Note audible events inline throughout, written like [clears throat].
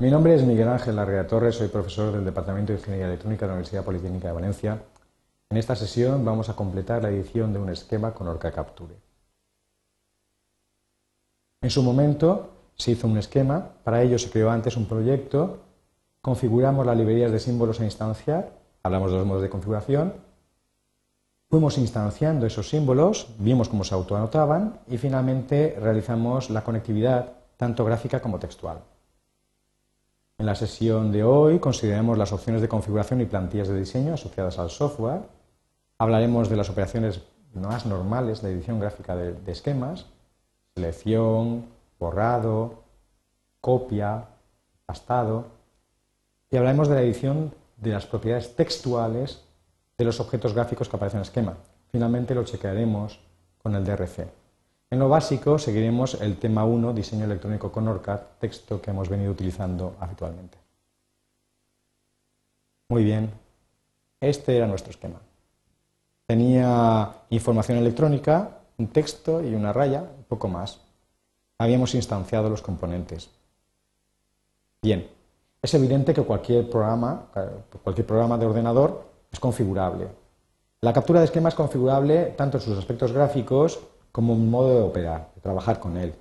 Mi nombre es Miguel Ángel Larrea Torres, soy profesor del Departamento de Ingeniería Electrónica de la Universidad Politécnica de Valencia. En esta sesión vamos a completar la edición de un esquema con Orca Capture. En su momento se hizo un esquema, para ello se creó antes un proyecto, configuramos las librerías de símbolos a instanciar, hablamos de los modos de configuración, fuimos instanciando esos símbolos, vimos cómo se autoanotaban y finalmente realizamos la conectividad tanto gráfica como textual. En la sesión de hoy consideraremos las opciones de configuración y plantillas de diseño asociadas al software. Hablaremos de las operaciones más normales de edición gráfica de, esquemas, selección, borrado, copia, pastado. Y hablaremos de la edición de las propiedades textuales de los objetos gráficos que aparecen en el esquema. Finalmente lo chequearemos con el DRC. En lo básico seguiremos el tema 1, diseño electrónico con ORCAD, texto que hemos venido utilizando habitualmente. Muy bien, este era nuestro esquema. Tenía información electrónica, un texto y una raya, poco más. Habíamos instanciado los componentes. Bien, es evidente que cualquier programa, cualquier programa de ordenador es configurable. La captura de esquema es configurable tanto en sus aspectos gráficos como un modo de operar, de trabajar con él.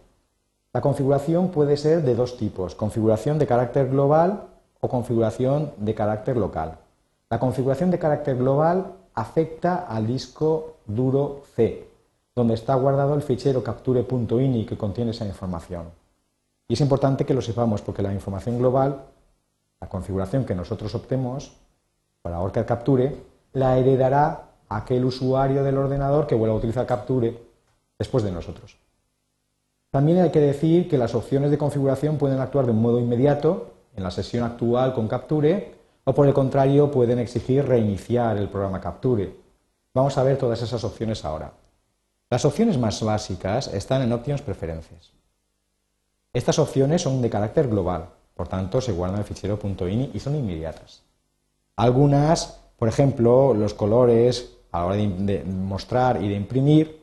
La configuración puede ser de dos tipos, configuración de carácter global o configuración de carácter local. La configuración de carácter global afecta al disco duro C, donde está guardado el fichero capture.ini que contiene esa información. Y es importante que lo sepamos porque la información global, la configuración que nosotros optemos para Orca Capture, la heredará aquel usuario del ordenador que vuelva a utilizar Capture después de nosotros. También hay que decir que las opciones de configuración pueden actuar de un modo inmediato en la sesión actual con Capture o por el contrario pueden exigir reiniciar el programa Capture. Vamos a ver todas esas opciones ahora. Las opciones más básicas están en Options Preferences. Estas opciones son de carácter global, por tanto se guardan en el fichero y son inmediatas. Algunas, por ejemplo, los colores a la hora de mostrar y de imprimir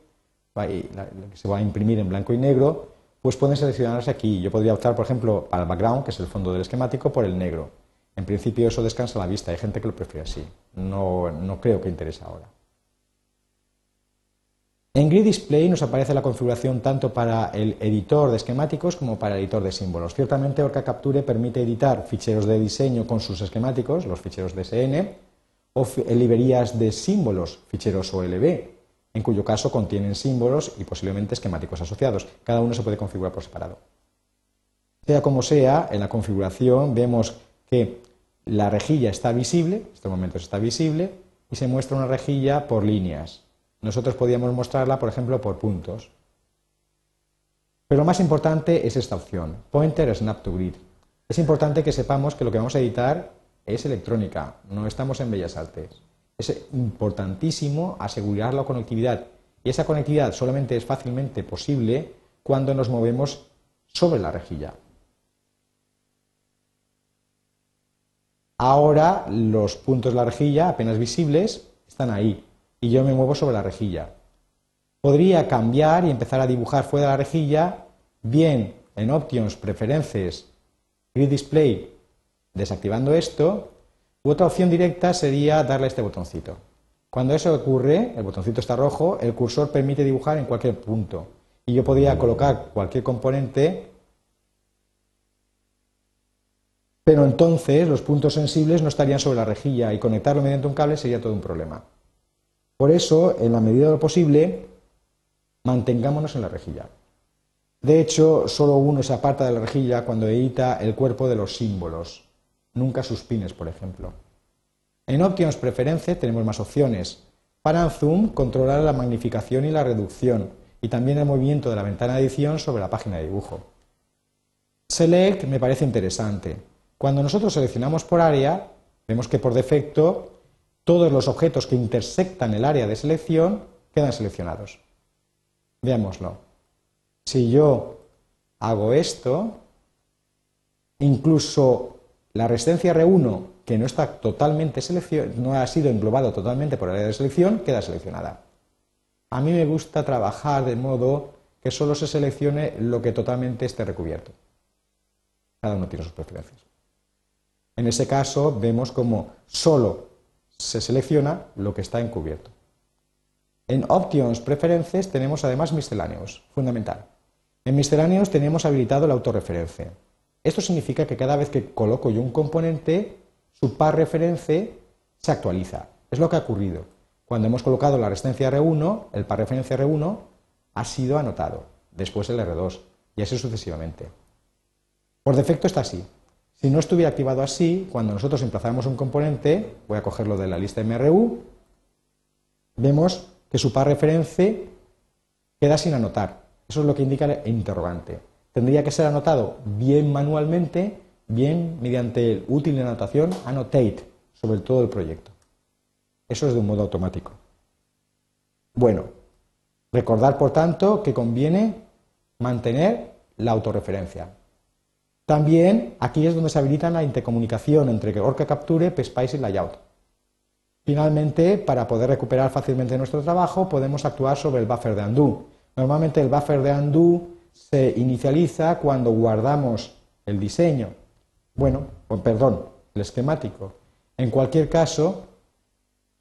que se va a imprimir en blanco y negro, pues pueden seleccionarse aquí. Yo podría optar, por ejemplo, para el background, que es el fondo del esquemático, por el negro. En principio eso descansa la vista, hay gente que lo prefiere así. No, no creo que interese ahora. En Grid Display nos aparece la configuración tanto para el editor de esquemáticos como para el editor de símbolos. Ciertamente Orca Capture permite editar ficheros de diseño con sus esquemáticos, los ficheros DSN, o librerías de símbolos, ficheros OLB, en cuyo caso contienen símbolos y posiblemente esquemáticos asociados. Cada uno se puede configurar por separado. Sea como sea, en la configuración vemos que la rejilla está visible, en estos momentos está visible, y se muestra una rejilla por líneas. Nosotros podríamos mostrarla, por ejemplo, por puntos. Pero lo más importante es esta opción, Pointer Snap to Grid. Es importante que sepamos que lo que vamos a editar es electrónica, no estamos en Bellas Artes. Es importantísimo asegurar la conectividad y esa conectividad solamente es fácilmente posible cuando nos movemos sobre la rejilla. Ahora los puntos de la rejilla apenas visibles están ahí y yo me muevo sobre la rejilla. Podría cambiar y empezar a dibujar fuera de la rejilla, bien en Options, Preferencias, Grid Display, desactivando esto, otra opción directa sería darle este botoncito. Cuando eso ocurre, el botoncito está rojo, el cursor permite dibujar en cualquier punto. Y yo podría colocar cualquier componente, pero entonces los puntos sensibles no estarían sobre la rejilla y conectarlo mediante un cable sería todo un problema. Por eso, en la medida de lo posible, mantengámonos en la rejilla. De hecho, solo uno se aparta de la rejilla cuando edita el cuerpo de los símbolos nunca sus pines, por ejemplo. En Options Preference tenemos más opciones. Para Zoom, controlar la magnificación y la reducción, y también el movimiento de la ventana de edición sobre la página de dibujo. Select me parece interesante. Cuando nosotros seleccionamos por área, vemos que por defecto todos los objetos que intersectan el área de selección quedan seleccionados. Veámoslo. Si yo hago esto, incluso la resistencia R1, que no está totalmente no ha sido englobado totalmente por el área de selección, queda seleccionada. A mí me gusta trabajar de modo que solo se seleccione lo que totalmente esté recubierto. Cada uno tiene sus preferencias. En ese caso vemos como solo se selecciona lo que está encubierto. En Options Preferences tenemos además misceláneos, fundamental. En misceláneos tenemos habilitado la autorreferencia. Esto significa que cada vez que coloco yo un componente, su par reference se actualiza. Es lo que ha ocurrido. Cuando hemos colocado la resistencia R1, el par referencia R1 ha sido anotado, después el R2, y así sucesivamente. Por defecto está así. Si no estuviera activado así, cuando nosotros emplazamos un componente, voy a cogerlo de la lista MRU, vemos que su par reference queda sin anotar. Eso es lo que indica el interrogante. Tendría que ser anotado bien manualmente, bien mediante el útil de anotación annotate sobre todo el proyecto. Eso es de un modo automático. Bueno, recordar por tanto que conviene mantener la autorreferencia. También aquí es donde se habilita la intercomunicación entre Orca Capture, PSPICE y Layout. Finalmente, para poder recuperar fácilmente nuestro trabajo, podemos actuar sobre el buffer de undo. Normalmente el buffer de undo se inicializa cuando guardamos el diseño, bueno, perdón, el esquemático. En cualquier caso,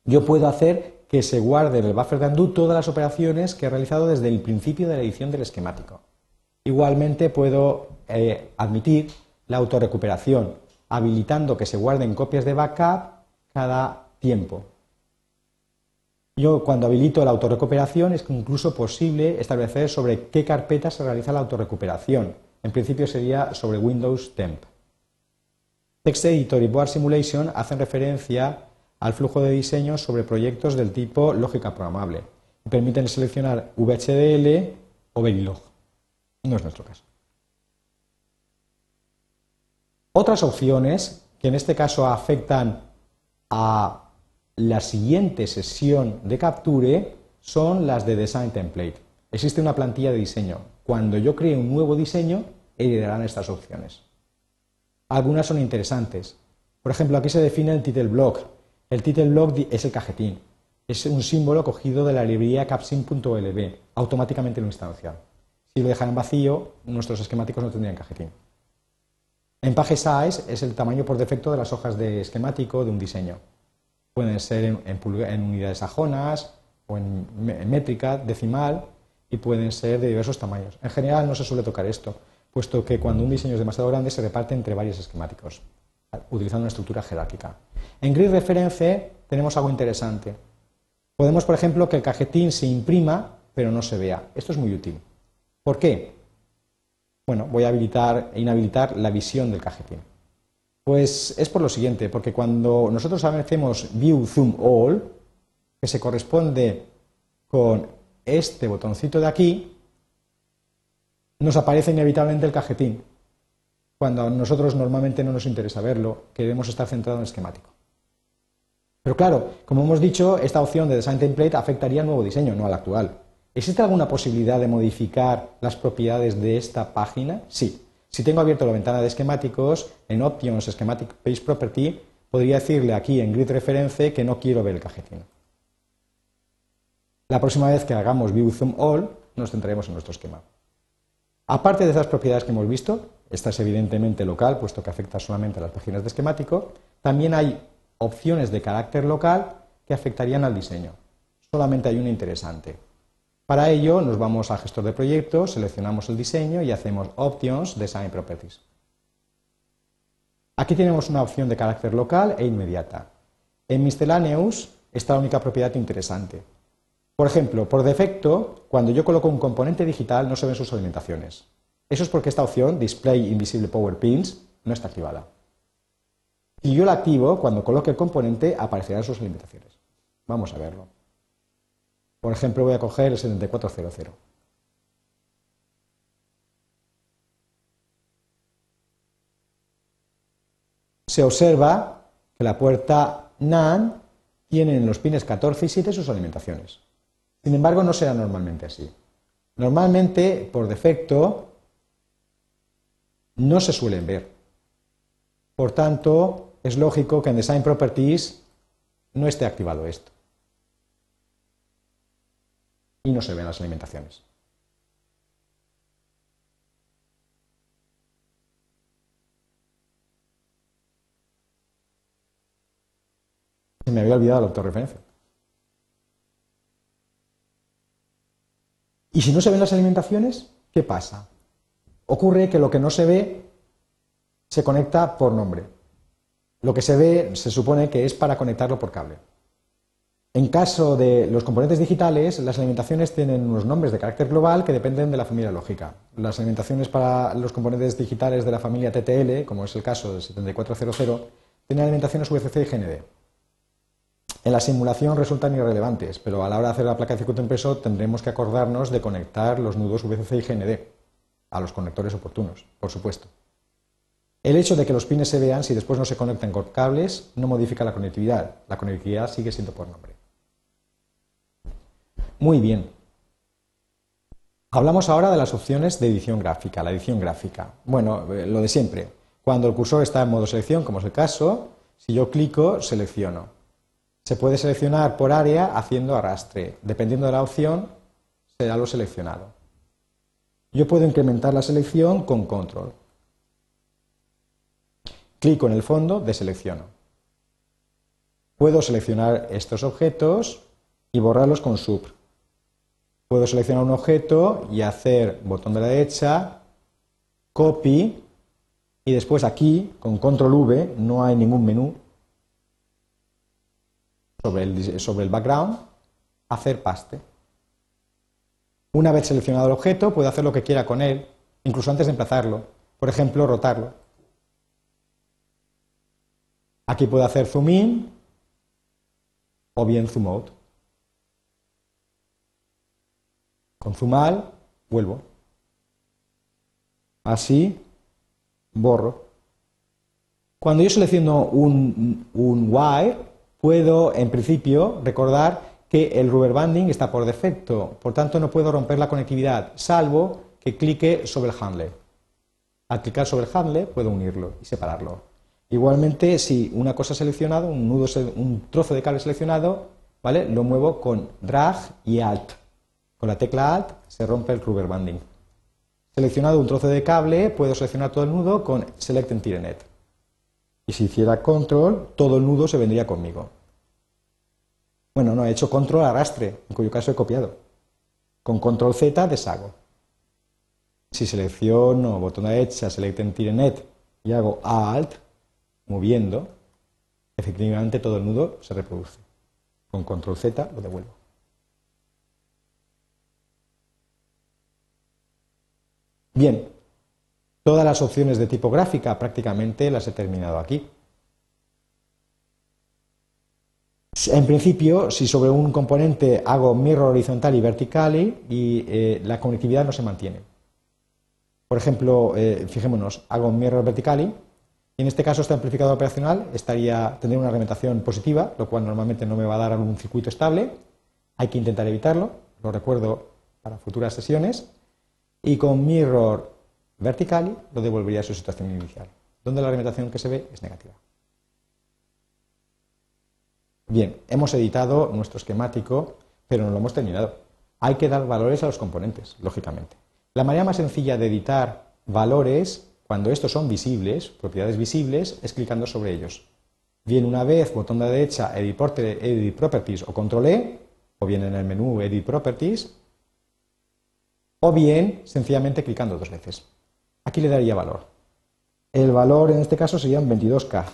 yo puedo hacer que se guarde en el buffer de todas las operaciones que he realizado desde el principio de la edición del esquemático. Igualmente puedo eh, admitir la autorrecuperación, habilitando que se guarden copias de backup cada tiempo. Yo cuando habilito la autorrecuperación es incluso posible establecer sobre qué carpeta se realiza la autorrecuperación. En principio sería sobre Windows Temp. TextEditor y Board Simulation hacen referencia al flujo de diseño sobre proyectos del tipo lógica programable y permiten seleccionar VHDL o Verilog. No es nuestro caso. Otras opciones que en este caso afectan a la siguiente sesión de Capture son las de Design Template. Existe una plantilla de diseño. Cuando yo cree un nuevo diseño, heredarán estas opciones. Algunas son interesantes. Por ejemplo, aquí se define el title block. El title block es el cajetín. Es un símbolo cogido de la librería capsim.lb. Automáticamente lo instancia. Si lo dejan vacío, nuestros esquemáticos no tendrían cajetín. En page size es el tamaño por defecto de las hojas de esquemático de un diseño. Pueden ser en, unidades sajonas o en, métrica, decimal, y pueden ser de diversos tamaños. En general no se suele tocar esto, puesto que cuando un diseño es demasiado grande se reparte entre varios esquemáticos, utilizando una estructura jerárquica. En grid reference tenemos algo interesante. Podemos, por ejemplo, que el cajetín se imprima, pero no se vea. Esto es muy útil. ¿Por qué? Bueno, voy a habilitar e inhabilitar la visión del cajetín. Pues es por lo siguiente, porque cuando nosotros hacemos View Zoom All, que se corresponde con este botoncito de aquí, nos aparece inevitablemente el cajetín, cuando a nosotros normalmente no nos interesa verlo, queremos estar centrados en el esquemático. Pero claro, como hemos dicho, esta opción de Design Template afectaría al nuevo diseño, no al actual. ¿Existe alguna posibilidad de modificar las propiedades de esta página? Sí. Si tengo abierto la ventana de esquemáticos, en Options Schematic Page Property, podría decirle aquí en Grid Reference que no quiero ver el cajetín. La próxima vez que hagamos View Zoom All, nos centraremos en nuestro esquema. Aparte de esas propiedades que hemos visto, esta es evidentemente local, puesto que afecta solamente a las páginas de esquemático, también hay opciones de carácter local que afectarían al diseño. Solamente hay una interesante. Para ello nos vamos al gestor de proyectos, seleccionamos el diseño y hacemos Options Design Properties. Aquí tenemos una opción de carácter local e inmediata. En Miscellaneous está la única propiedad interesante. Por ejemplo, por defecto, cuando yo coloco un componente digital no se ven sus alimentaciones. Eso es porque esta opción, Display Invisible Power Pins, no está activada. Si yo la activo, cuando coloque el componente aparecerán sus alimentaciones. Vamos a verlo. Por ejemplo, voy a coger el 7400. Se observa que la puerta NAND tiene en los pines 14 y 7 sus alimentaciones. Sin embargo, no será normalmente así. Normalmente, por defecto, no se suelen ver. Por tanto, es lógico que en Design Properties no esté activado esto y no se ven las alimentaciones. Se me había olvidado la autorreferencia. Y si no se ven las alimentaciones, ¿qué pasa? Ocurre que lo que no se ve se conecta por nombre. Lo que se ve se supone que es para conectarlo por cable. En caso de los componentes digitales, las alimentaciones tienen unos nombres de carácter global que dependen de la familia lógica. Las alimentaciones para los componentes digitales de la familia TTL, como es el caso del 7400, tienen alimentaciones VCC y GND. En la simulación resultan irrelevantes, pero a la hora de hacer la placa de circuito impreso tendremos que acordarnos de conectar los nudos VCC y GND a los conectores oportunos, por supuesto. El hecho de que los pines se vean si después no se conectan con cables no modifica la conectividad. La conectividad sigue siendo por nombre. Muy bien. Hablamos ahora de las opciones de edición gráfica, la edición gráfica. Bueno, eh, lo de siempre. Cuando el cursor está en modo selección, como es el caso, si yo clico, selecciono. Se puede seleccionar por área haciendo arrastre. Dependiendo de la opción, será lo seleccionado. Yo puedo incrementar la selección con control. Clico en el fondo, deselecciono. Puedo seleccionar estos objetos y borrarlos con sub puedo seleccionar un objeto y hacer botón de la derecha, copy, y después aquí, con control V, no hay ningún menú sobre el, sobre el background, hacer paste. Una vez seleccionado el objeto, puedo hacer lo que quiera con él, incluso antes de emplazarlo. Por ejemplo, rotarlo. Aquí puedo hacer zoom in o bien zoom out. Con Zumal vuelvo. Así borro. Cuando yo selecciono un, un wire, puedo en principio recordar que el rubber banding está por defecto, por tanto no puedo romper la conectividad, salvo que clique sobre el handle. Al clicar sobre el handle puedo unirlo y separarlo. Igualmente, si una cosa seleccionada, un nudo, un trozo de cable seleccionado, ¿vale? Lo muevo con drag y alt. Con la tecla Alt se rompe el rubber banding. Seleccionado un trozo de cable, puedo seleccionar todo el nudo con Select Entire Net. Y si hiciera Control, todo el nudo se vendría conmigo. Bueno, no, he hecho Control arrastre, en cuyo caso he copiado. Con Control Z deshago. Si selecciono botón derecha, Select Entire Net y hago Alt, moviendo, efectivamente todo el nudo se reproduce. Con Control Z lo devuelvo. Bien, todas las opciones de tipográfica prácticamente las he terminado aquí. En principio, si sobre un componente hago mirror horizontal y vertical y eh, la conectividad no se mantiene. Por ejemplo, eh, fijémonos, hago mirror vertical y en este caso este amplificador operacional estaría, tendría una argumentación positiva, lo cual normalmente no me va a dar algún circuito estable. Hay que intentar evitarlo, lo recuerdo para futuras sesiones y con mirror vertical lo devolvería a su situación inicial, donde la alimentación que se ve es negativa. Bien, hemos editado nuestro esquemático, pero no lo hemos terminado. Hay que dar valores a los componentes, lógicamente. La manera más sencilla de editar valores, cuando estos son visibles, propiedades visibles, es clicando sobre ellos. Bien, una vez, botón de derecha, Edit, Properties o Control E, o bien en el menú Edit Properties, o bien sencillamente clicando dos veces. Aquí le daría valor. El valor en este caso sería un 22K.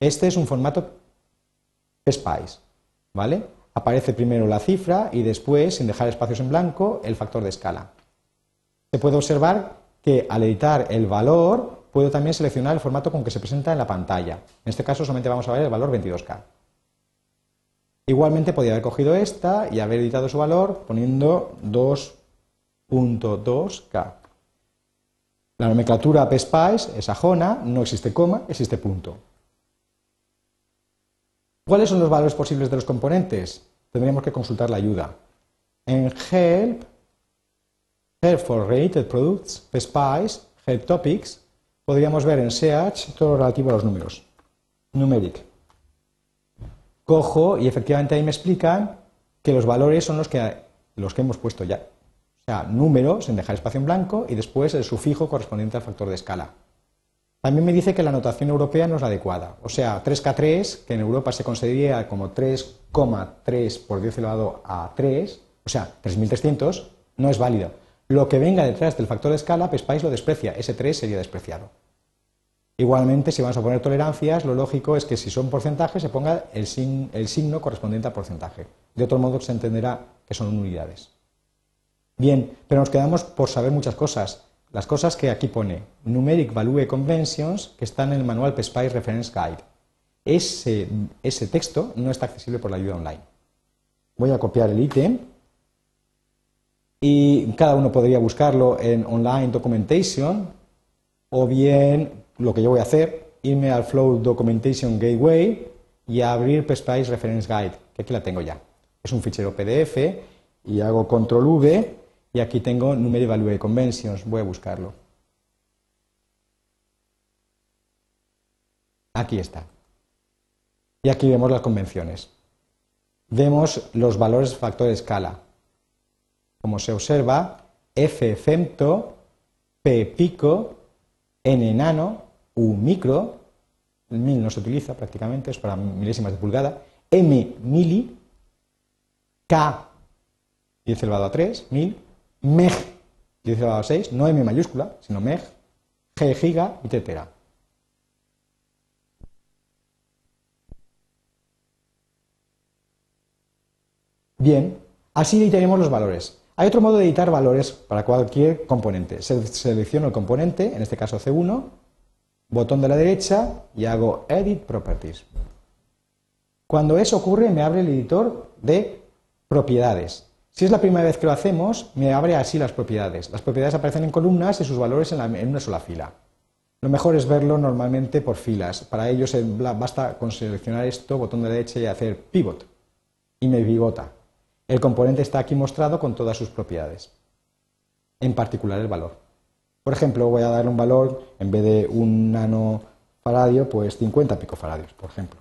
Este es un formato PSPICE, ¿vale? Aparece primero la cifra y después, sin dejar espacios en blanco, el factor de escala. Se puede observar que al editar el valor, puedo también seleccionar el formato con que se presenta en la pantalla. En este caso solamente vamos a ver el valor 22K. Igualmente podría haber cogido esta y haber editado su valor poniendo 2 2K. La nomenclatura PSPICE es ajona, no existe coma, existe punto. ¿Cuáles son los valores posibles de los componentes? Tendríamos que consultar la ayuda. En Help, Help for Related Products, PSPICE, Help Topics, podríamos ver en SEARCH todo lo relativo a los números. Numeric. Cojo y efectivamente ahí me explican que los valores son los que, los que hemos puesto ya sea, número sin dejar espacio en blanco y después el sufijo correspondiente al factor de escala. También me dice que la notación europea no es la adecuada. O sea, 3K3, que en Europa se consideraría como 3,3 por 10 elevado a 3, o sea, 3.300, no es válido. Lo que venga detrás del factor de escala, PSPICE lo desprecia. Ese 3 sería despreciado. Igualmente, si vamos a poner tolerancias, lo lógico es que si son porcentajes se ponga el, signo correspondiente al porcentaje. De otro modo se entenderá que son unidades. Bien, pero nos quedamos por saber muchas cosas. Las cosas que aquí pone Numeric Value Conventions, que están en el manual PSPICE Reference Guide. Ese, ese texto no está accesible por la ayuda online. Voy a copiar el ítem y cada uno podría buscarlo en Online Documentation o bien lo que yo voy a hacer, irme al Flow Documentation Gateway y abrir PSPICE Reference Guide, que aquí la tengo ya. Es un fichero PDF y hago control V y aquí tengo Numeric Value Conventions. Voy a buscarlo. Aquí está. Y aquí vemos las convenciones. Vemos los valores factor escala. Como se observa, F femto, P pico, N nano, U micro, el mil no se utiliza prácticamente, es para milésimas de pulgada, M mili, K 10 elevado a 3, mil, MEG 10 elevado a 6, no M mayúscula, sino MEG, G giga y tetera. Bien, así editaremos los valores. Hay otro modo de editar valores para cualquier componente. Selecciono el componente, en este caso C1, botón de la derecha y hago Edit Properties. Cuando eso ocurre me abre el editor de propiedades. Si es la primera vez que lo hacemos, me abre así las propiedades. Las propiedades aparecen en columnas y sus valores en, una sola fila. Lo mejor es verlo normalmente por filas. Para ello basta con seleccionar esto, botón de derecha y hacer pivot. Y me pivota. El componente está aquí mostrado con todas sus propiedades. En particular el valor. Por ejemplo, voy a darle un valor, en vez de un nanofaradio, pues 50 picofaradios, por ejemplo.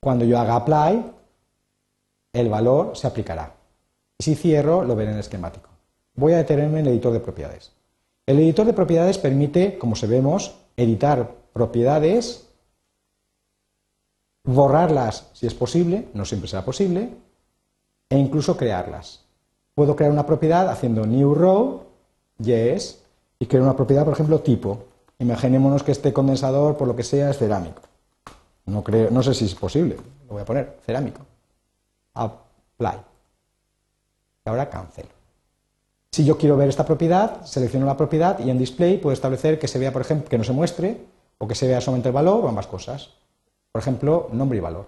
Cuando yo haga apply, el valor se aplicará. Y si cierro, lo veré en el esquemático. Voy a detenerme en el editor de propiedades. El editor de propiedades permite, como se vemos, editar propiedades, borrarlas si es posible, no siempre será posible, e incluso crearlas. Puedo crear una propiedad haciendo new row yes, y crear una propiedad, por ejemplo, tipo. Imaginémonos que este condensador, por lo que sea, es cerámico. No, creo, no sé si es posible, lo voy a poner, cerámico. Apply. Y ahora cancelo. Si yo quiero ver esta propiedad, selecciono la propiedad y en display puedo establecer que se vea, por ejemplo, que no se muestre o que se vea solamente el valor o ambas cosas. Por ejemplo, nombre y valor.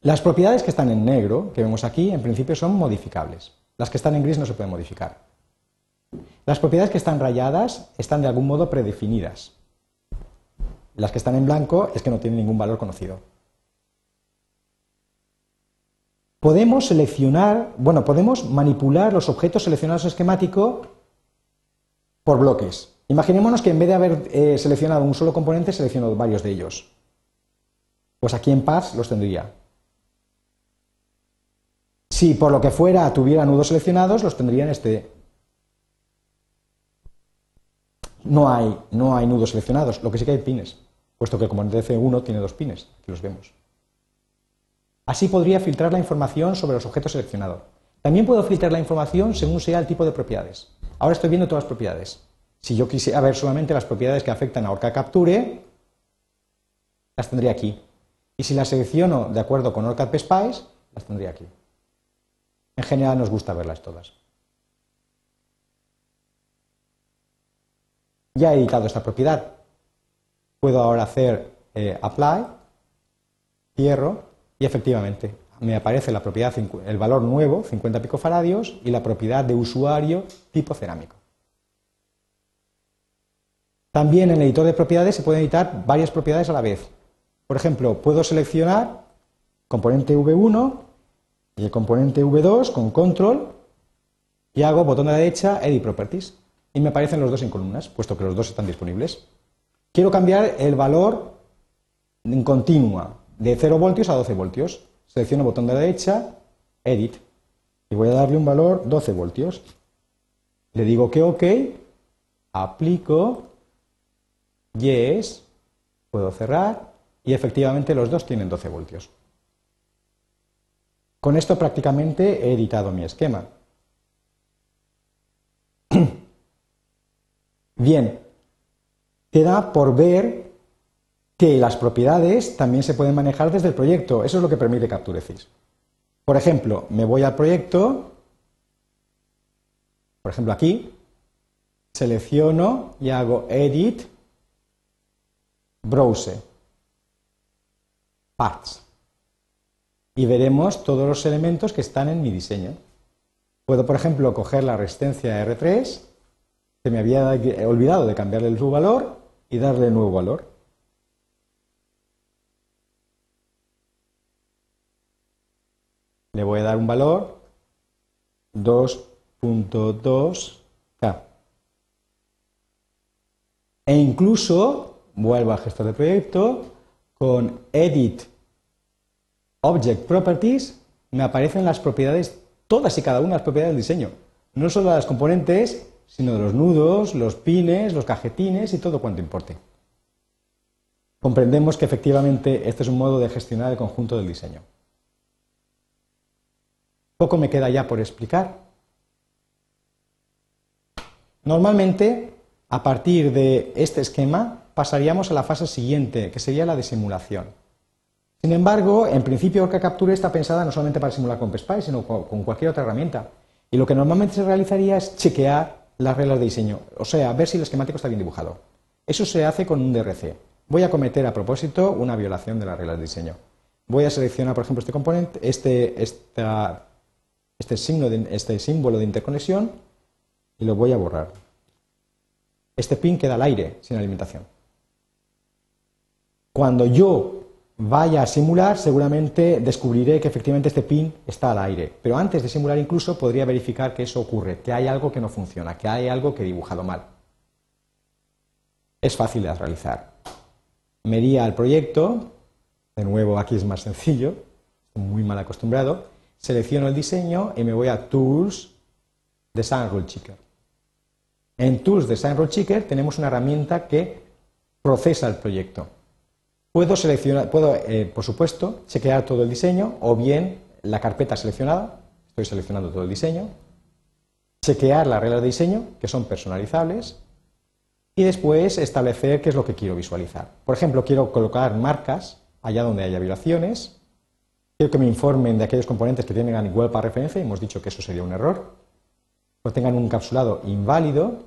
Las propiedades que están en negro, que vemos aquí, en principio son modificables. Las que están en gris no se pueden modificar. Las propiedades que están rayadas están de algún modo predefinidas. Las que están en blanco es que no tienen ningún valor conocido. Podemos seleccionar, bueno, podemos manipular los objetos seleccionados en esquemático por bloques. Imaginémonos que en vez de haber eh, seleccionado un solo componente, selecciono varios de ellos. Pues aquí en Paths los tendría. Si por lo que fuera tuviera nudos seleccionados, los tendría en este. No hay, no hay nudos seleccionados, lo que sí que hay pines, puesto que el componente C1 tiene dos pines, aquí los vemos. Así podría filtrar la información sobre los objetos seleccionados. También puedo filtrar la información según sea el tipo de propiedades. Ahora estoy viendo todas las propiedades. Si yo quisiera ver solamente las propiedades que afectan a Orca Capture, las tendría aquí. Y si las selecciono de acuerdo con OrCAD PSPICE, las tendría aquí. En general nos gusta verlas todas. Ya he editado esta propiedad. Puedo ahora hacer eh, apply, cierro y efectivamente me aparece la propiedad, el valor nuevo, 50 picofaradios, y la propiedad de usuario tipo cerámico. También en el editor de propiedades se pueden editar varias propiedades a la vez. Por ejemplo, puedo seleccionar componente V1 y el componente V2 con control y hago botón de derecha Edit Properties y me aparecen los dos en columnas, puesto que los dos están disponibles. Quiero cambiar el valor en continua de 0 voltios a 12 voltios. Selecciono botón de la derecha, Edit, y voy a darle un valor 12 voltios. Le digo que OK, aplico, yes, puedo cerrar y efectivamente los dos tienen 12 voltios. Con esto prácticamente he editado mi esquema. [clears throat] Bien, queda por ver que las propiedades también se pueden manejar desde el proyecto. Eso es lo que permite CaptureCIS. Por ejemplo, me voy al proyecto, por ejemplo aquí, selecciono y hago Edit, Browse, Parts. Y veremos todos los elementos que están en mi diseño. Puedo, por ejemplo, coger la resistencia R3, que me había olvidado de cambiarle su valor, y darle nuevo valor. Le voy a dar un valor 2.2K. E incluso, vuelvo al gestor de proyecto, con Edit Object Properties me aparecen las propiedades, todas y cada una de las propiedades del diseño. No solo las componentes, sino de los nudos, los pines, los cajetines y todo cuanto importe. Comprendemos que efectivamente este es un modo de gestionar el conjunto del diseño. Poco me queda ya por explicar. Normalmente, a partir de este esquema, pasaríamos a la fase siguiente, que sería la de simulación. Sin embargo, en principio Orca Capture está pensada no solamente para simular con PSPY, sino con cualquier otra herramienta. Y lo que normalmente se realizaría es chequear las reglas de diseño, o sea, ver si el esquemático está bien dibujado. Eso se hace con un DRC. Voy a cometer a propósito una violación de las reglas de diseño. Voy a seleccionar, por ejemplo, este componente, este, este, signo este símbolo de interconexión y lo voy a borrar. Este pin queda al aire, sin alimentación. Cuando yo vaya a simular, seguramente descubriré que efectivamente este pin está al aire. Pero antes de simular incluso podría verificar que eso ocurre, que hay algo que no funciona, que hay algo que he dibujado mal. Es fácil de realizar. Me iría al proyecto, de nuevo aquí es más sencillo, muy mal acostumbrado, selecciono el diseño y me voy a Tools, Design Rule Checker. En Tools Design Rule Checker tenemos una herramienta que procesa el proyecto. Puedo seleccionar, puedo, eh, por supuesto, chequear todo el diseño o bien la carpeta seleccionada, estoy seleccionando todo el diseño, chequear las reglas de diseño, que son personalizables, y después establecer qué es lo que quiero visualizar. Por ejemplo, quiero colocar marcas allá donde haya violaciones, quiero que me informen de aquellos componentes que tengan igual para referencia, hemos dicho que eso sería un error, o tengan un encapsulado inválido,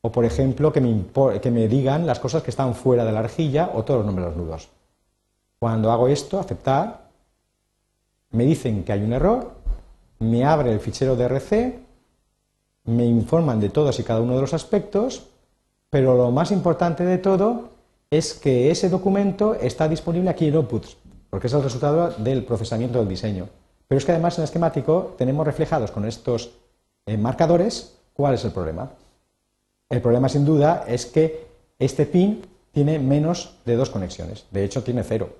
o, por ejemplo, que me, digan las cosas que están fuera de la rejilla o todos los los nudos. Cuando hago esto, aceptar, me dicen que hay un error, me abre el fichero DRC, me informan de todos y cada uno de los aspectos, pero lo más importante de todo es que ese documento está disponible aquí en Outputs, porque es el resultado del procesamiento del diseño. Pero es que además en el esquemático tenemos reflejados con estos eh, marcadores cuál es el problema. El problema, sin duda, es que este pin tiene menos de dos conexiones. De hecho, tiene cero.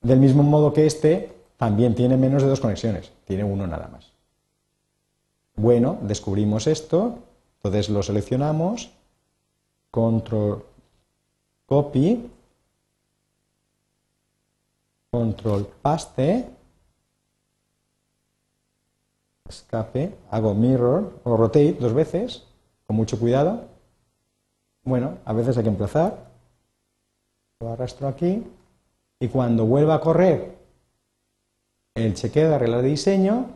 Del mismo modo que este también tiene menos de dos conexiones. Tiene uno nada más. Bueno, descubrimos esto. Entonces lo seleccionamos. Control copy. Control paste. Escape. Hago mirror o rotate dos veces con mucho cuidado. Bueno, a veces hay que emplazar. Lo arrastro aquí. Y cuando vuelva a correr el chequeo de reglas de diseño,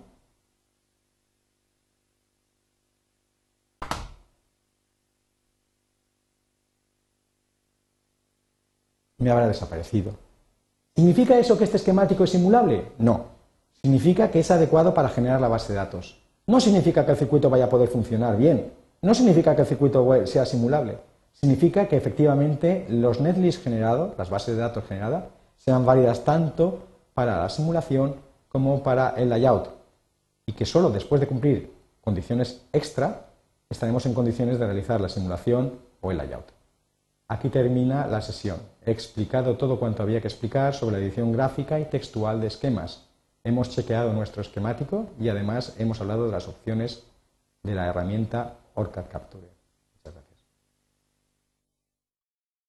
me habrá desaparecido. ¿Significa eso que este esquemático es simulable? No. Significa que es adecuado para generar la base de datos. No significa que el circuito vaya a poder funcionar bien. No significa que el circuito sea simulable, significa que efectivamente los netlists generados, las bases de datos generadas, sean válidas tanto para la simulación como para el layout y que solo después de cumplir condiciones extra estaremos en condiciones de realizar la simulación o el layout. Aquí termina la sesión. He explicado todo cuanto había que explicar sobre la edición gráfica y textual de esquemas. Hemos chequeado nuestro esquemático y además hemos hablado de las opciones de la herramienta OrCAD Capture.